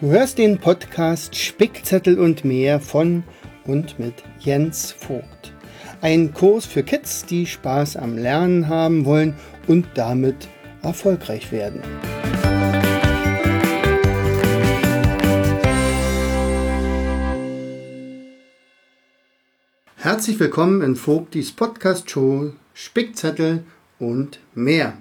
Du hörst den Podcast Spickzettel und mehr von und mit Jens Vogt. Ein Kurs für Kids, die Spaß am Lernen haben wollen und damit erfolgreich werden. Herzlich willkommen in Vogtis Podcast Show Spickzettel und mehr.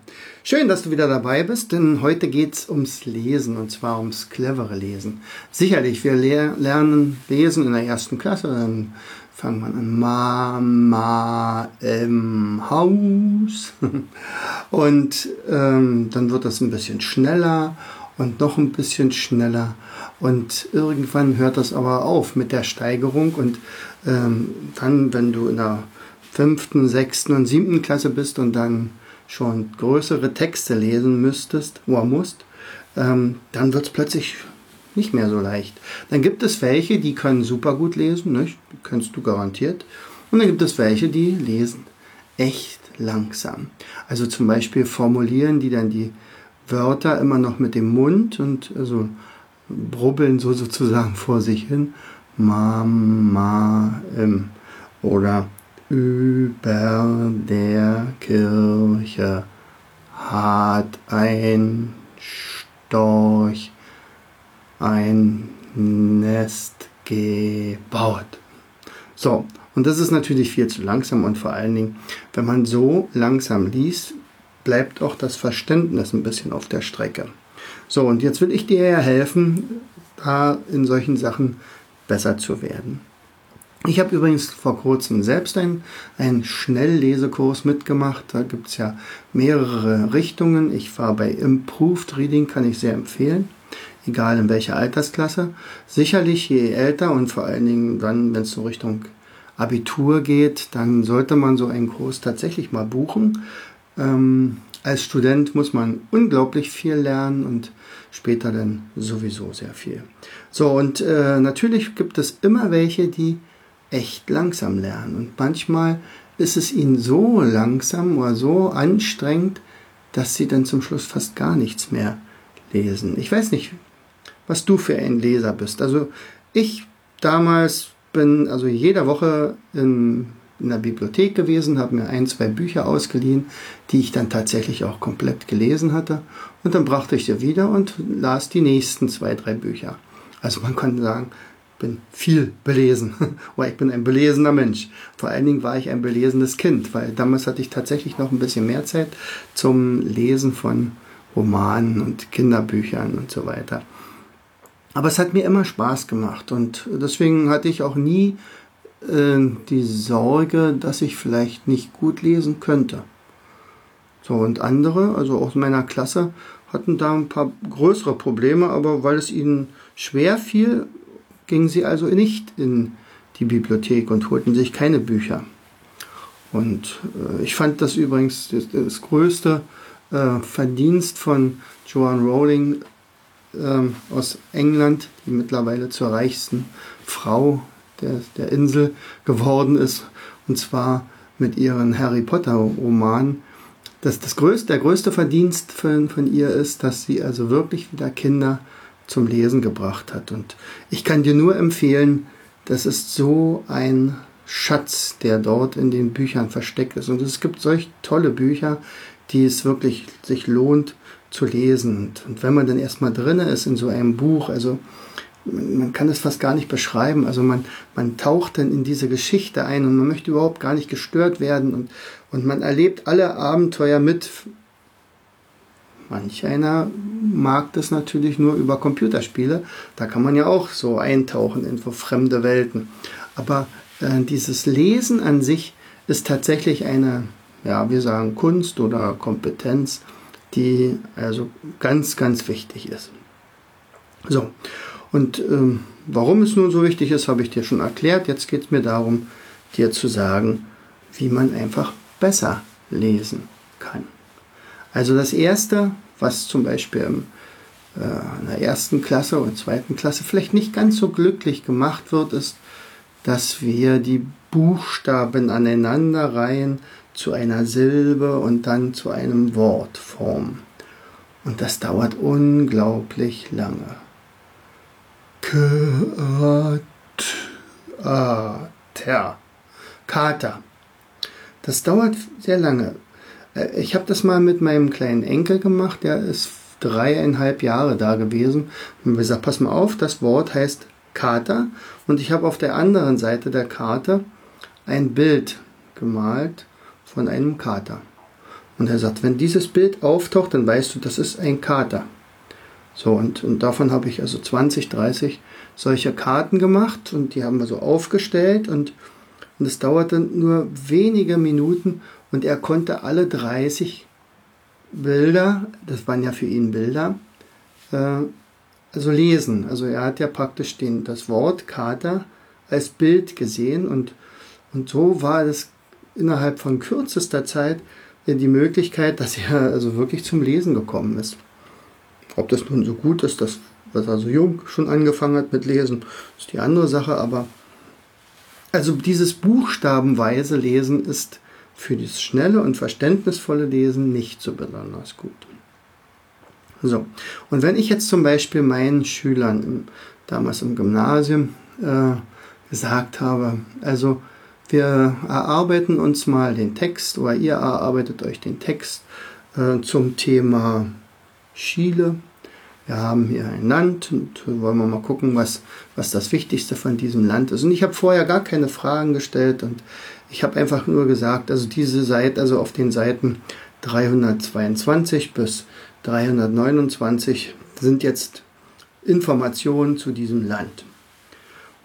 Schön, dass du wieder dabei bist, denn heute geht es ums Lesen und zwar ums clevere Lesen. Sicherlich, wir le lernen Lesen in der ersten Klasse, dann fangen wir an Mama im Haus und ähm, dann wird das ein bisschen schneller und noch ein bisschen schneller und irgendwann hört das aber auf mit der Steigerung und ähm, dann, wenn du in der fünften, sechsten und siebten Klasse bist und dann schon größere Texte lesen müsstest oder musst, ähm, dann wird es plötzlich nicht mehr so leicht. Dann gibt es welche, die können super gut lesen, nicht? Die kennst du garantiert. Und dann gibt es welche, die lesen echt langsam. Also zum Beispiel formulieren die dann die Wörter immer noch mit dem Mund und also brubbeln so sozusagen vor sich hin. Mama, ähm, oder über der Kirche hat ein Storch ein Nest gebaut. So, und das ist natürlich viel zu langsam und vor allen Dingen, wenn man so langsam liest, bleibt auch das Verständnis ein bisschen auf der Strecke. So, und jetzt will ich dir ja helfen, da in solchen Sachen besser zu werden. Ich habe übrigens vor kurzem selbst einen, einen Schnelllesekurs mitgemacht. Da gibt es ja mehrere Richtungen. Ich war bei Improved Reading, kann ich sehr empfehlen, egal in welcher Altersklasse. Sicherlich je älter und vor allen Dingen dann, wenn es so Richtung Abitur geht, dann sollte man so einen Kurs tatsächlich mal buchen. Ähm, als Student muss man unglaublich viel lernen und später dann sowieso sehr viel. So, und äh, natürlich gibt es immer welche, die echt langsam lernen. Und manchmal ist es ihnen so langsam oder so anstrengend, dass sie dann zum Schluss fast gar nichts mehr lesen. Ich weiß nicht, was du für ein Leser bist. Also ich damals bin also jede Woche in, in der Bibliothek gewesen, habe mir ein, zwei Bücher ausgeliehen, die ich dann tatsächlich auch komplett gelesen hatte. Und dann brachte ich sie wieder und las die nächsten zwei, drei Bücher. Also man kann sagen, bin viel belesen. Oder ich bin ein belesener Mensch. Vor allen Dingen war ich ein belesenes Kind, weil damals hatte ich tatsächlich noch ein bisschen mehr Zeit zum Lesen von Romanen und Kinderbüchern und so weiter. Aber es hat mir immer Spaß gemacht und deswegen hatte ich auch nie äh, die Sorge, dass ich vielleicht nicht gut lesen könnte. So, und andere, also aus meiner Klasse, hatten da ein paar größere Probleme, aber weil es ihnen schwer fiel, gingen sie also nicht in die Bibliothek und holten sich keine Bücher. Und äh, ich fand das übrigens das, das größte äh, Verdienst von Joanne Rowling äh, aus England, die mittlerweile zur reichsten Frau der, der Insel geworden ist. Und zwar mit ihren Harry Potter Romanen. Das, das größte, der größte Verdienst von, von ihr ist, dass sie also wirklich wieder Kinder zum Lesen gebracht hat. Und ich kann dir nur empfehlen, das ist so ein Schatz, der dort in den Büchern versteckt ist. Und es gibt solch tolle Bücher, die es wirklich sich lohnt zu lesen. Und, wenn man dann erstmal drin ist in so einem Buch, also man kann es fast gar nicht beschreiben. Also man, man taucht dann in diese Geschichte ein und man möchte überhaupt gar nicht gestört werden und, und man erlebt alle Abenteuer mit Manch einer mag das natürlich nur über Computerspiele. Da kann man ja auch so eintauchen in fremde Welten. Aber äh, dieses Lesen an sich ist tatsächlich eine, ja, wir sagen Kunst oder Kompetenz, die also ganz, ganz wichtig ist. So, und ähm, warum es nun so wichtig ist, habe ich dir schon erklärt. Jetzt geht es mir darum, dir zu sagen, wie man einfach besser lesen kann. Also das Erste, was zum Beispiel im, äh, in der ersten Klasse oder zweiten Klasse vielleicht nicht ganz so glücklich gemacht wird, ist, dass wir die Buchstaben aneinander reihen zu einer Silbe und dann zu einem Wort formen. Und das dauert unglaublich lange. Kater. Kater. Das dauert sehr lange. Äh, ich habe das mal mit meinem kleinen Enkel gemacht, der ist dreieinhalb Jahre da gewesen. Und wir gesagt, pass mal auf, das Wort heißt Kater. Und ich habe auf der anderen Seite der Karte ein Bild gemalt von einem Kater. Und er sagt, wenn dieses Bild auftaucht, dann weißt du, das ist ein Kater. So, und, und davon habe ich also 20, 30 solche Karten gemacht und die haben wir so aufgestellt und, und es dauerte nur wenige Minuten und er konnte alle 30 Bilder, das waren ja für ihn Bilder, äh, also lesen. Also er hat ja praktisch den, das Wort Kater als Bild gesehen und, und so war es innerhalb von kürzester Zeit die Möglichkeit, dass er also wirklich zum Lesen gekommen ist. Ob das nun so gut ist, dass, dass er so jung schon angefangen hat mit Lesen, ist die andere Sache, aber also dieses buchstabenweise Lesen ist für das schnelle und verständnisvolle Lesen nicht so besonders gut. So, und wenn ich jetzt zum Beispiel meinen Schülern im, damals im Gymnasium äh, gesagt habe, also wir erarbeiten uns mal den Text oder ihr erarbeitet euch den Text äh, zum Thema Chile. Wir haben hier ein Land und wollen wir mal gucken, was, was das Wichtigste von diesem Land ist. Und ich habe vorher gar keine Fragen gestellt und ich habe einfach nur gesagt, also diese Seite, also auf den Seiten 322 bis 329 sind jetzt Informationen zu diesem Land.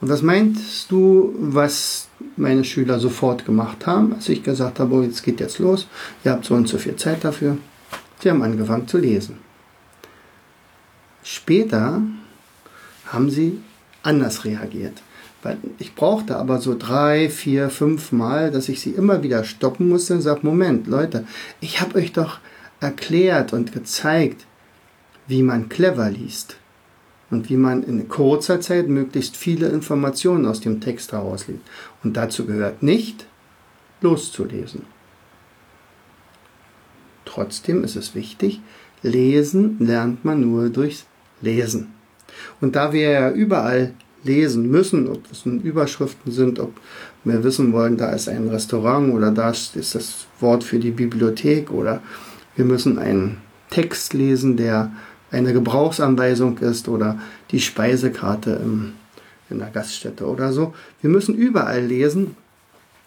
Und was meinst du, was meine Schüler sofort gemacht haben, als ich gesagt habe, oh, jetzt geht jetzt los, ihr habt so und so viel Zeit dafür? Sie haben angefangen zu lesen. Später haben sie anders reagiert. Weil ich brauchte aber so drei, vier, fünf Mal, dass ich sie immer wieder stoppen musste und sage, Moment, Leute, ich habe euch doch erklärt und gezeigt, wie man clever liest und wie man in kurzer Zeit möglichst viele Informationen aus dem Text herausliest. Und dazu gehört nicht, loszulesen. Trotzdem ist es wichtig, lesen lernt man nur durchs Lesen. Und da wir ja überall lesen müssen, ob es nun Überschriften sind, ob wir wissen wollen, da ist ein Restaurant oder da ist das Wort für die Bibliothek oder wir müssen einen Text lesen, der eine Gebrauchsanweisung ist oder die Speisekarte im, in der Gaststätte oder so. Wir müssen überall lesen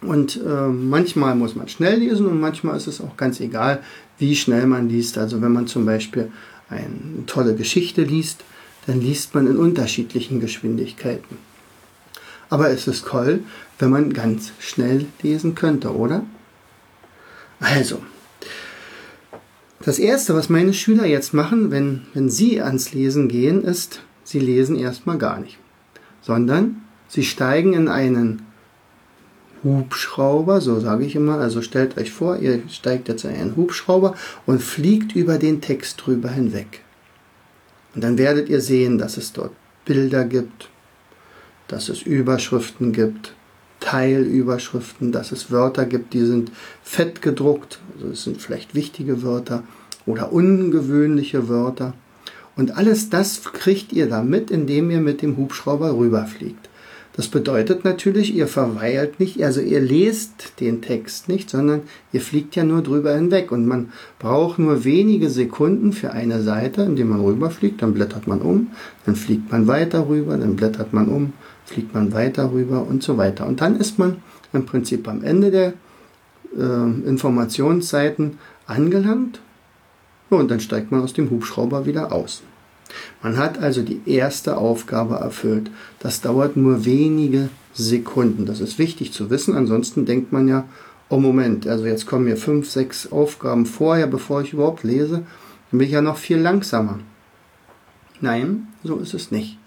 und äh, manchmal muss man schnell lesen und manchmal ist es auch ganz egal, wie schnell man liest. Also wenn man zum Beispiel eine tolle Geschichte liest, dann liest man in unterschiedlichen Geschwindigkeiten. Aber es ist toll, wenn man ganz schnell lesen könnte, oder? Also, das Erste, was meine Schüler jetzt machen, wenn, wenn sie ans Lesen gehen, ist, sie lesen erstmal gar nicht, sondern sie steigen in einen Hubschrauber, so sage ich immer, also stellt euch vor, ihr steigt jetzt in einen Hubschrauber und fliegt über den Text drüber hinweg. Und dann werdet ihr sehen, dass es dort Bilder gibt, dass es Überschriften gibt, Teilüberschriften, dass es Wörter gibt, die sind fett gedruckt, also es sind vielleicht wichtige Wörter oder ungewöhnliche Wörter. Und alles das kriegt ihr damit, indem ihr mit dem Hubschrauber rüberfliegt. Das bedeutet natürlich, ihr verweilt nicht, also ihr lest den Text nicht, sondern ihr fliegt ja nur drüber hinweg und man braucht nur wenige Sekunden für eine Seite, indem man rüberfliegt, dann blättert man um, dann fliegt man weiter rüber, dann blättert man um, fliegt man weiter rüber und so weiter. Und dann ist man im Prinzip am Ende der äh, Informationsseiten angelangt und dann steigt man aus dem Hubschrauber wieder aus. Man hat also die erste Aufgabe erfüllt. Das dauert nur wenige Sekunden. Das ist wichtig zu wissen. Ansonsten denkt man ja, oh Moment, also jetzt kommen mir fünf, sechs Aufgaben vorher, bevor ich überhaupt lese. Dann bin ich ja noch viel langsamer. Nein, so ist es nicht.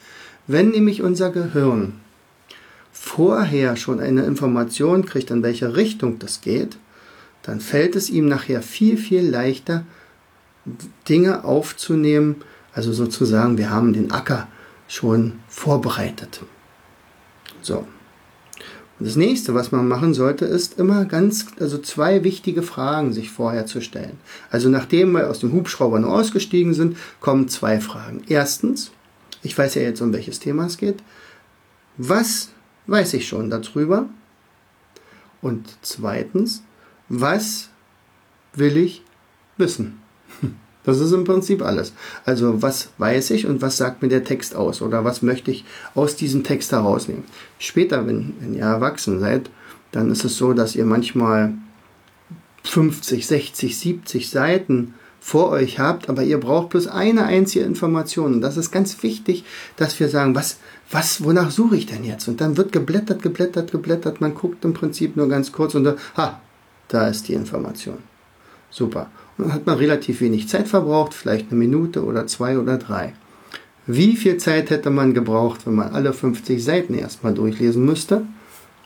Wenn nämlich unser Gehirn vorher schon eine Information kriegt, in welche Richtung das geht, dann fällt es ihm nachher viel, viel leichter, Dinge aufzunehmen, also sozusagen, wir haben den Acker schon vorbereitet. So. Und das nächste, was man machen sollte, ist immer ganz, also zwei wichtige Fragen sich vorher zu stellen. Also nachdem wir aus dem Hubschrauber nur ausgestiegen sind, kommen zwei Fragen. Erstens, ich weiß ja jetzt, um welches Thema es geht. Was weiß ich schon darüber? Und zweitens, was will ich wissen? Das ist im Prinzip alles. Also was weiß ich und was sagt mir der Text aus oder was möchte ich aus diesem Text herausnehmen. Später, wenn, wenn ihr erwachsen seid, dann ist es so, dass ihr manchmal 50, 60, 70 Seiten vor euch habt, aber ihr braucht bloß eine einzige Information. Und das ist ganz wichtig, dass wir sagen, was, was, wonach suche ich denn jetzt? Und dann wird geblättert, geblättert, geblättert. Man guckt im Prinzip nur ganz kurz und da, ha, da ist die Information. Super. Hat man relativ wenig Zeit verbraucht, vielleicht eine Minute oder zwei oder drei. Wie viel Zeit hätte man gebraucht, wenn man alle 50 Seiten erstmal durchlesen müsste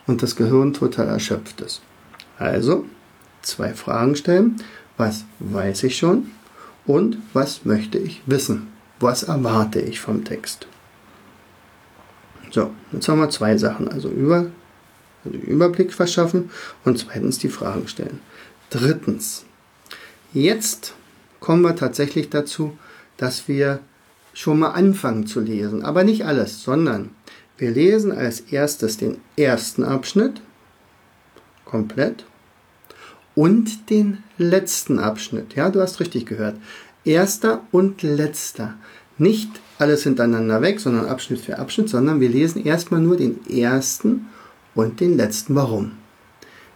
und das Gehirn total erschöpft ist? Also, zwei Fragen stellen. Was weiß ich schon? Und was möchte ich wissen? Was erwarte ich vom Text? So, jetzt haben wir zwei Sachen. Also, über, also Überblick verschaffen und zweitens die Fragen stellen. Drittens, jetzt kommen wir tatsächlich dazu, dass wir schon mal anfangen zu lesen. Aber nicht alles, sondern wir lesen als erstes den ersten Abschnitt komplett und den letzten Abschnitt. Ja, du hast richtig gehört. Erster und letzter. Nicht alles hintereinander weg, sondern Abschnitt für Abschnitt, sondern wir lesen erstmal nur den ersten und den letzten. Warum?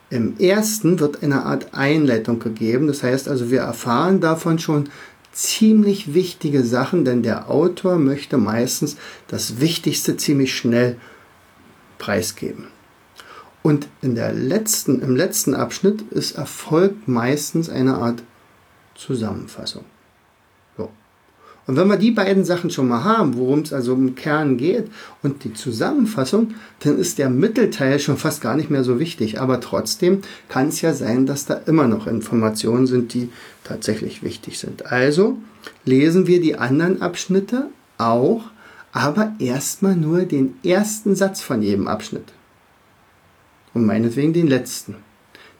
Im ersten wird eine Art Einleitung gegeben. Das heißt also, wir erfahren davon schon ziemlich wichtige Sachen, denn der Autor möchte meistens das Wichtigste ziemlich schnell preisgeben. Und in der letzten, im letzten Abschnitt ist erfolgt meistens eine Art Zusammenfassung. Und wenn wir die beiden Sachen schon mal haben, worum es also im Kern geht und die Zusammenfassung, dann ist der Mittelteil schon fast gar nicht mehr so wichtig. Aber trotzdem kann es ja sein, dass da immer noch Informationen sind, die tatsächlich wichtig sind. Also lesen wir die anderen Abschnitte auch, aber erstmal nur den ersten Satz von jedem Abschnitt. Und meinetwegen den letzten.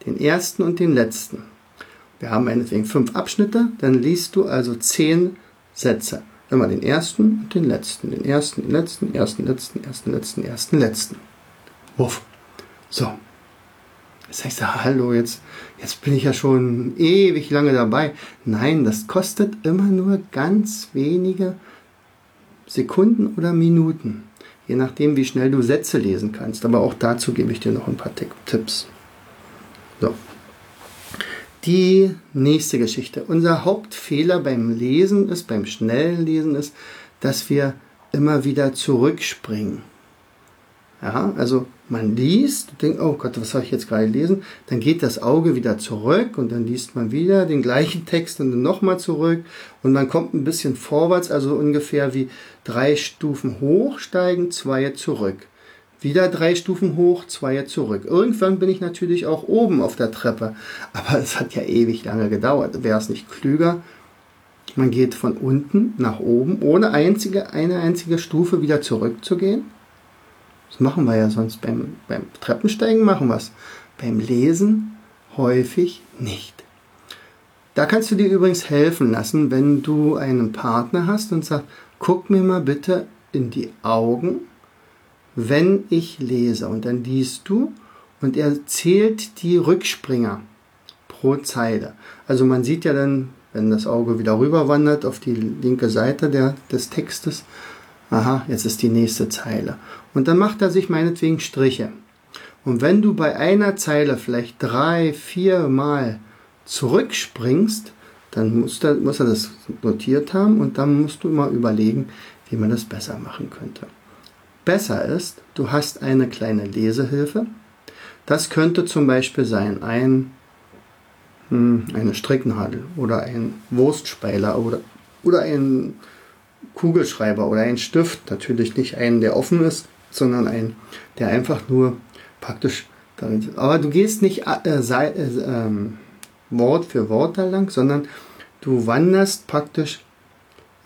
Den ersten und den letzten. Wir haben meinetwegen fünf Abschnitte, dann liest du also zehn Sätze. Immer den ersten und den letzten, den ersten, den letzten, ersten, letzten, ersten, letzten, ersten, letzten. Wuff. So. Jetzt sagst du, hallo, jetzt, jetzt bin ich ja schon ewig lange dabei. Nein, das kostet immer nur ganz wenige Sekunden oder Minuten. Je nachdem, wie schnell du Sätze lesen kannst. Aber auch dazu gebe ich dir noch ein paar Tipps. So. Die nächste Geschichte. Unser Hauptfehler beim Lesen ist, beim schnellen Lesen ist, dass wir immer wieder zurückspringen. Ja, also man liest, denkt, oh Gott, was soll ich jetzt gerade lesen? Dann geht das Auge wieder zurück und dann liest man wieder den gleichen Text und dann nochmal zurück und man kommt ein bisschen vorwärts, also ungefähr wie drei Stufen hochsteigen, zwei zurück. Wieder drei Stufen hoch, zwei zurück. Irgendwann bin ich natürlich auch oben auf der Treppe. Aber es hat ja ewig lange gedauert. Wäre es nicht klüger? Man geht von unten nach oben, ohne einzige, eine einzige Stufe wieder zurückzugehen. Das machen wir ja sonst beim, beim Treppensteigen machen wir es. Beim Lesen häufig nicht. Da kannst du dir übrigens helfen lassen, wenn du einen Partner hast und sagst, guck mir mal bitte in die Augen wenn ich lese. Und dann liest du und er zählt die Rückspringer pro Zeile. Also man sieht ja dann, wenn das Auge wieder rüber wandert auf die linke Seite der, des Textes, aha, jetzt ist die nächste Zeile. Und dann macht er sich meinetwegen Striche. Und wenn du bei einer Zeile vielleicht drei, vier Mal zurückspringst, dann muss er, muss er das notiert haben und dann musst du mal überlegen, wie man das besser machen könnte. Besser ist, du hast eine kleine Lesehilfe. Das könnte zum Beispiel sein ein, hm, eine Stricknadel oder ein Wurstspeiler oder, oder ein Kugelschreiber oder ein Stift. Natürlich nicht einen, der offen ist, sondern ein, der einfach nur praktisch darin ist. Aber du gehst nicht äh, sei, äh, äh, Wort für Wort da lang, sondern du wanderst praktisch,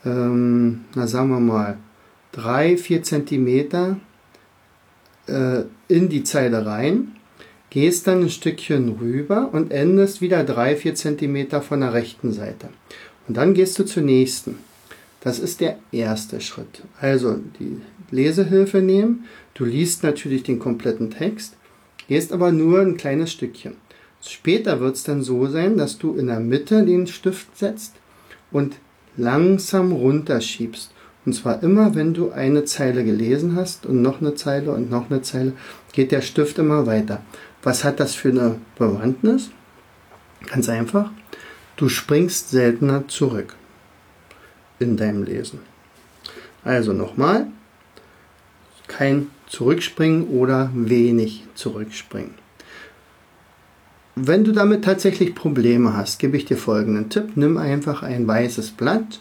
ähm, na sagen wir mal, drei, vier Zentimeter äh, in die Zeile rein, gehst dann ein Stückchen rüber und endest wieder drei, vier Zentimeter von der rechten Seite. Und dann gehst du zur nächsten. Das ist der erste Schritt. Also die Lesehilfe nehmen. Du liest natürlich den kompletten Text, gehst aber nur ein kleines Stückchen. Später wird es dann so sein, dass du in der Mitte den Stift setzt und langsam runterschiebst. Und zwar immer, wenn du eine Zeile gelesen hast und noch eine Zeile und noch eine Zeile, geht der Stift immer weiter. Was hat das für eine Bewandtnis? Ganz einfach. Du springst seltener zurück in deinem Lesen. Also nochmal, kein Zurückspringen oder wenig Zurückspringen. Wenn du damit tatsächlich Probleme hast, gebe ich dir folgenden Tipp. Nimm einfach ein weißes Blatt,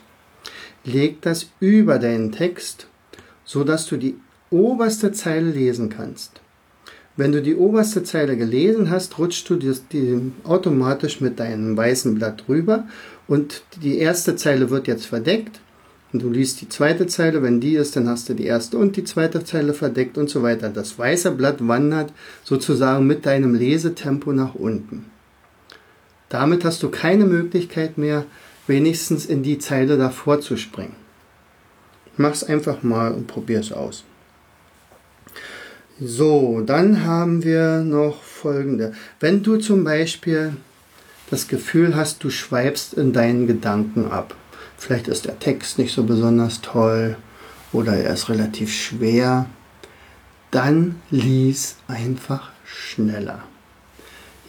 leg das über deinen Text, sodass du die oberste Zeile lesen kannst. Wenn du die oberste Zeile gelesen hast, rutschst du die, die automatisch mit deinem weißen Blatt rüber und die erste Zeile wird jetzt verdeckt und du liest die zweite Zeile, wenn die ist, dann hast du die erste und die zweite Zeile verdeckt und so weiter. Das weiße Blatt wandert sozusagen mit deinem Lesetempo nach unten. Damit hast du keine Möglichkeit mehr, wenigstens in die Zeile davor zu springen. Mach's einfach mal und probier's aus. So, dann haben wir noch folgende. Wenn du zum Beispiel das Gefühl hast, du schweibst in deinen Gedanken ab. Vielleicht ist der Text nicht so besonders toll oder er ist relativ schwer. Dann lies einfach schneller.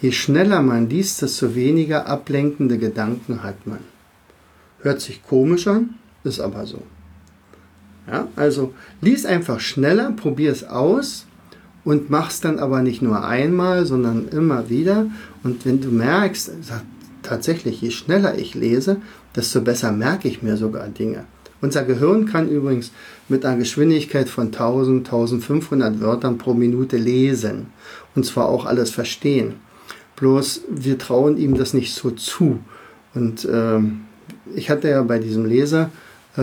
Je schneller man liest, desto weniger ablenkende Gedanken hat man. Hört sich komisch an, ist aber so. Ja, also lies einfach schneller, probier es aus und mach es dann aber nicht nur einmal, sondern immer wieder. Und wenn du merkst, tatsächlich, je schneller ich lese, desto besser merke ich mir sogar Dinge. Unser Gehirn kann übrigens mit einer Geschwindigkeit von 1000, 1500 Wörtern pro Minute lesen. Und zwar auch alles verstehen. Bloß wir trauen ihm das nicht so zu. Und äh, ich hatte ja bei diesem Leser äh,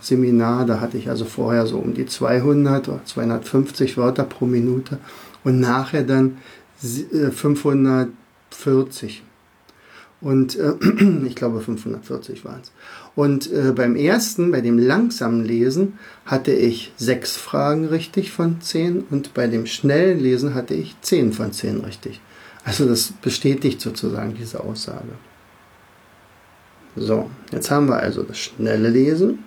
Seminar, da hatte ich also vorher so um die 200 oder 250 Wörter pro Minute und nachher dann 540. Äh, und äh, ich glaube 540 waren es. Und äh, beim ersten, bei dem langsamen Lesen, hatte ich sechs Fragen richtig von zehn und bei dem schnellen Lesen hatte ich zehn von zehn richtig. Also das bestätigt sozusagen diese Aussage. So, jetzt haben wir also das schnelle Lesen.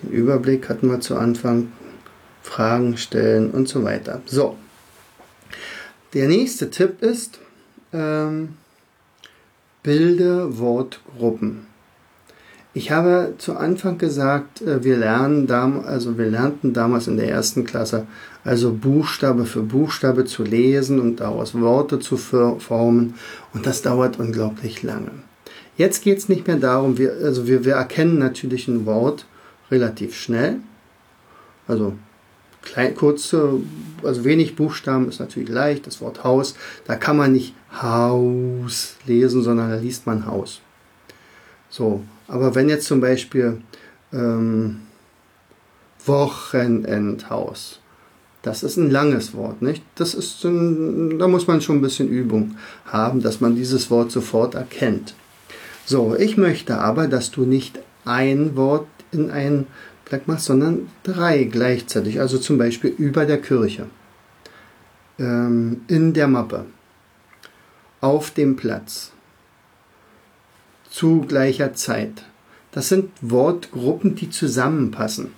Den Überblick hatten wir zu Anfang. Fragen stellen und so weiter. So, der nächste Tipp ist, ähm, bilde Wortgruppen. Ich habe zu Anfang gesagt, äh, wir lernen also wir lernten damals in der ersten Klasse, also Buchstabe für Buchstabe zu lesen und daraus Worte zu formen. Und das dauert unglaublich lange. Jetzt geht es nicht mehr darum, wir, also wir, wir erkennen natürlich ein Wort relativ schnell. Also klein, kurze, also wenig Buchstaben ist natürlich leicht. Das Wort Haus, da kann man nicht Haus lesen, sondern da liest man Haus. So, aber wenn jetzt zum Beispiel ähm, Wochenendhaus, das ist ein langes Wort, nicht? Das ist ein, da muss man schon ein bisschen Übung haben, dass man dieses Wort sofort erkennt. So, ich möchte aber, dass du nicht ein Wort in einen Blatt machst, sondern drei gleichzeitig. Also zum Beispiel über der Kirche, ähm, in der Mappe, auf dem Platz, zu gleicher Zeit. Das sind Wortgruppen, die zusammenpassen.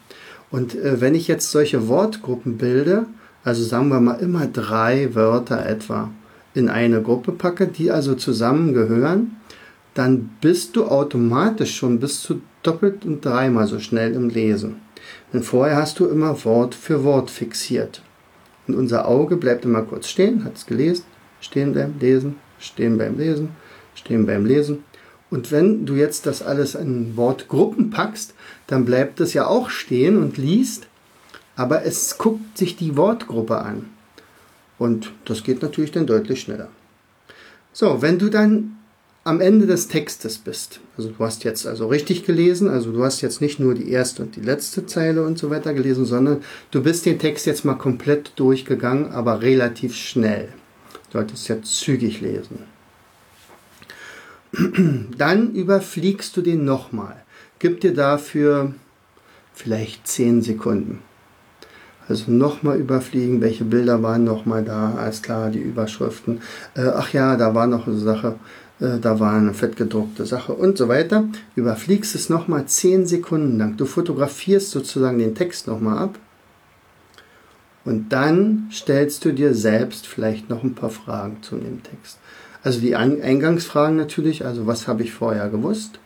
Und äh, wenn ich jetzt solche Wortgruppen bilde, also sagen wir mal immer drei Wörter etwa in eine Gruppe packe, die also zusammengehören, dann bist du automatisch schon bis zu doppelt und dreimal so schnell im Lesen. Denn vorher hast du immer Wort für Wort fixiert. Und unser Auge bleibt immer kurz stehen, hat es gelesen, stehen beim Lesen, stehen beim Lesen, stehen beim Lesen. Und wenn du jetzt das alles in Wortgruppen packst, dann bleibt es ja auch stehen und liest, aber es guckt sich die Wortgruppe an. Und das geht natürlich dann deutlich schneller. So, wenn du dann am Ende des Textes bist. Also du hast jetzt also richtig gelesen, also du hast jetzt nicht nur die erste und die letzte Zeile und so weiter gelesen, sondern du bist den Text jetzt mal komplett durchgegangen, aber relativ schnell. Du solltest jetzt zügig lesen. Dann überfliegst du den nochmal. Gib dir dafür vielleicht 10 Sekunden. Also nochmal überfliegen, welche Bilder waren nochmal da, alles klar, die Überschriften. Äh, ach ja, da war noch eine Sache, da war eine fettgedruckte Sache und so weiter. Überfliegst es nochmal 10 Sekunden lang. Du fotografierst sozusagen den Text nochmal ab. Und dann stellst du dir selbst vielleicht noch ein paar Fragen zu dem Text. Also die Eingangsfragen natürlich, also was habe ich vorher gewusst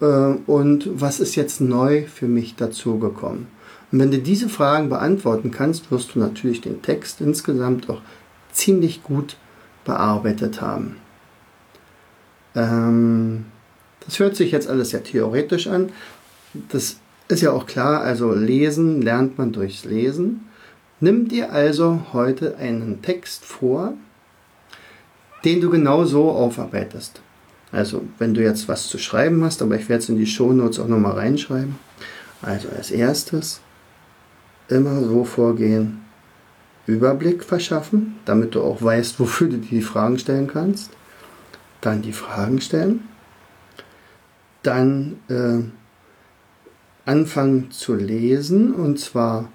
äh, und was ist jetzt neu für mich dazugekommen. Und wenn du diese Fragen beantworten kannst, wirst du natürlich den Text insgesamt auch ziemlich gut bearbeitet haben. Ähm, das hört sich jetzt alles sehr theoretisch an. Das ist ja auch klar, also lesen lernt man durchs Lesen. Nimm dir also heute einen Text vor, den du genau so aufarbeitest. Also, wenn du jetzt was zu schreiben hast, aber ich werde es in die Shownotes auch nochmal reinschreiben. Also als erstes immer so vorgehen, Überblick verschaffen, damit du auch weißt, wofür du die Fragen stellen kannst. Dann die Fragen stellen. Dann äh, anfangen zu lesen und zwar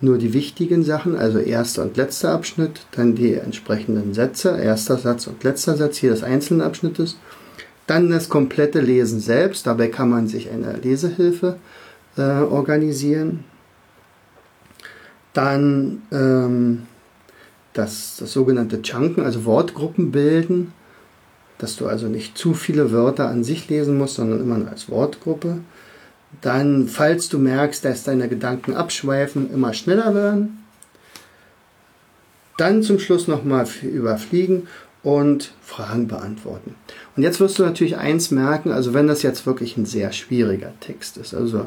nur die wichtigen Sachen, also erster und letzter Abschnitt, dann die entsprechenden Sätze, erster Satz und letzter Satz jedes einzelnen Abschnittes, dann das komplette Lesen selbst, dabei kann man sich eine Lesehilfe äh, organisieren, dann ähm, das, das sogenannte Chunken, also Wortgruppen bilden, dass du also nicht zu viele Wörter an sich lesen musst, sondern immer als Wortgruppe. Dann, falls du merkst, dass deine Gedanken abschweifen, immer schneller werden. Dann zum Schluss nochmal überfliegen und Fragen beantworten. Und jetzt wirst du natürlich eins merken, also wenn das jetzt wirklich ein sehr schwieriger Text ist, also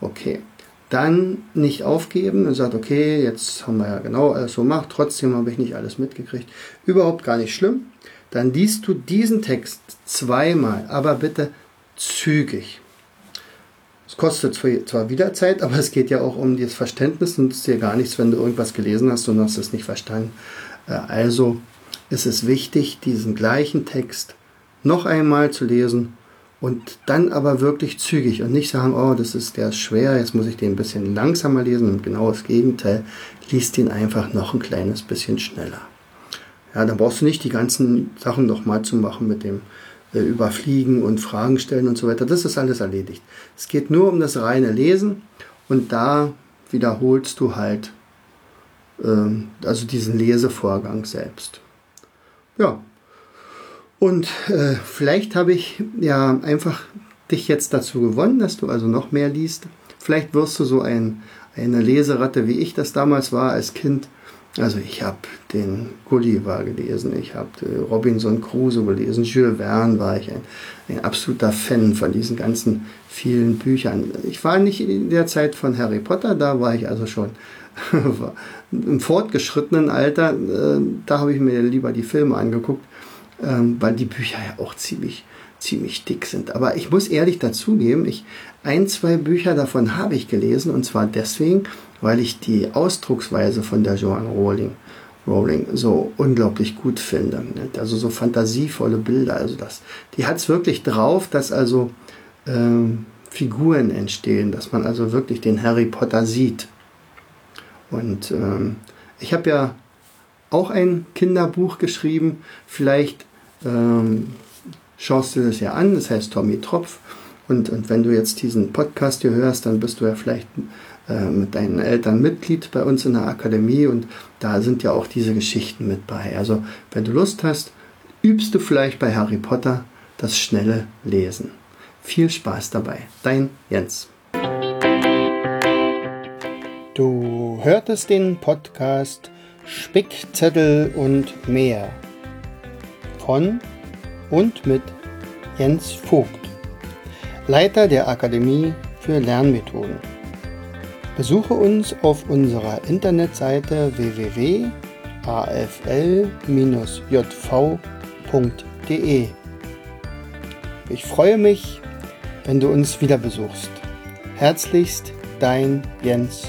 okay, dann nicht aufgeben und sagt, okay, jetzt haben wir ja genau alles so gemacht, trotzdem habe ich nicht alles mitgekriegt. Überhaupt gar nicht schlimm. Dann liest du diesen Text zweimal, aber bitte zügig. Es kostet zwar wieder Zeit, aber es geht ja auch um das Verständnis und es ist dir gar nichts, wenn du irgendwas gelesen hast und hast es nicht verstanden. Äh, also ist es wichtig, diesen gleichen Text noch einmal zu lesen und dann aber wirklich zügig und nicht sagen, oh, das ist der ist schwer, jetzt muss ich den ein bisschen langsamer lesen und genau das Gegenteil, liest ihn einfach noch ein kleines bisschen schneller. Ja, dann brauchst du nicht die ganzen Sachen nochmal zu machen mit dem äh, Überfliegen und Fragen stellen und so weiter. Das ist alles erledigt. Es geht nur um das reine Lesen und da wiederholst du halt ähm, also diesen Lesevorgang selbst. Ja. Und äh, vielleicht habe ich ja einfach dich jetzt dazu gewonnen, dass du also noch mehr liest. Vielleicht wirst du so ein, eine Leseratte, wie ich das damals war als Kind. Also ich habe den Gulliver gelesen, ich habe äh, Robinson Crusoe gelesen, Jules Verne war ich ein, ein absoluter Fan von diesen ganzen vielen Büchern. Ich war nicht in der Zeit von Harry Potter, da war ich also schon im fortgeschrittenen Alter. Äh, da habe ich mir lieber die Filme angeguckt, ähm, weil die Bücher ja auch ziemlich ziemlich dick sind. Aber ich muss ehrlich dazugeben, ich ein, zwei Bücher davon habe ich gelesen und zwar deswegen, weil ich die Ausdrucksweise von der Joanne Rowling, Rowling so unglaublich gut finde. Also so fantasievolle Bilder. Also das, die hat es wirklich drauf, dass also ähm, Figuren entstehen, dass man also wirklich den Harry Potter sieht. Und ähm, ich habe ja auch ein Kinderbuch geschrieben. Vielleicht ähm, schaust du das ja an. Das heißt Tommy Tropf. Und, und wenn du jetzt diesen Podcast hier hörst, dann bist du ja vielleicht äh, mit deinen Eltern Mitglied bei uns in der Akademie und da sind ja auch diese Geschichten mit bei. Also wenn du Lust hast, übst du vielleicht bei Harry Potter das schnelle Lesen. Viel Spaß dabei. Dein Jens. Du hörtest den Podcast Spickzettel und mehr von und mit Jens Vogt, Leiter der Akademie für Lernmethoden. Besuche uns auf unserer Internetseite www.afl-jv.de. Ich freue mich, wenn du uns wieder besuchst. Herzlichst dein Jens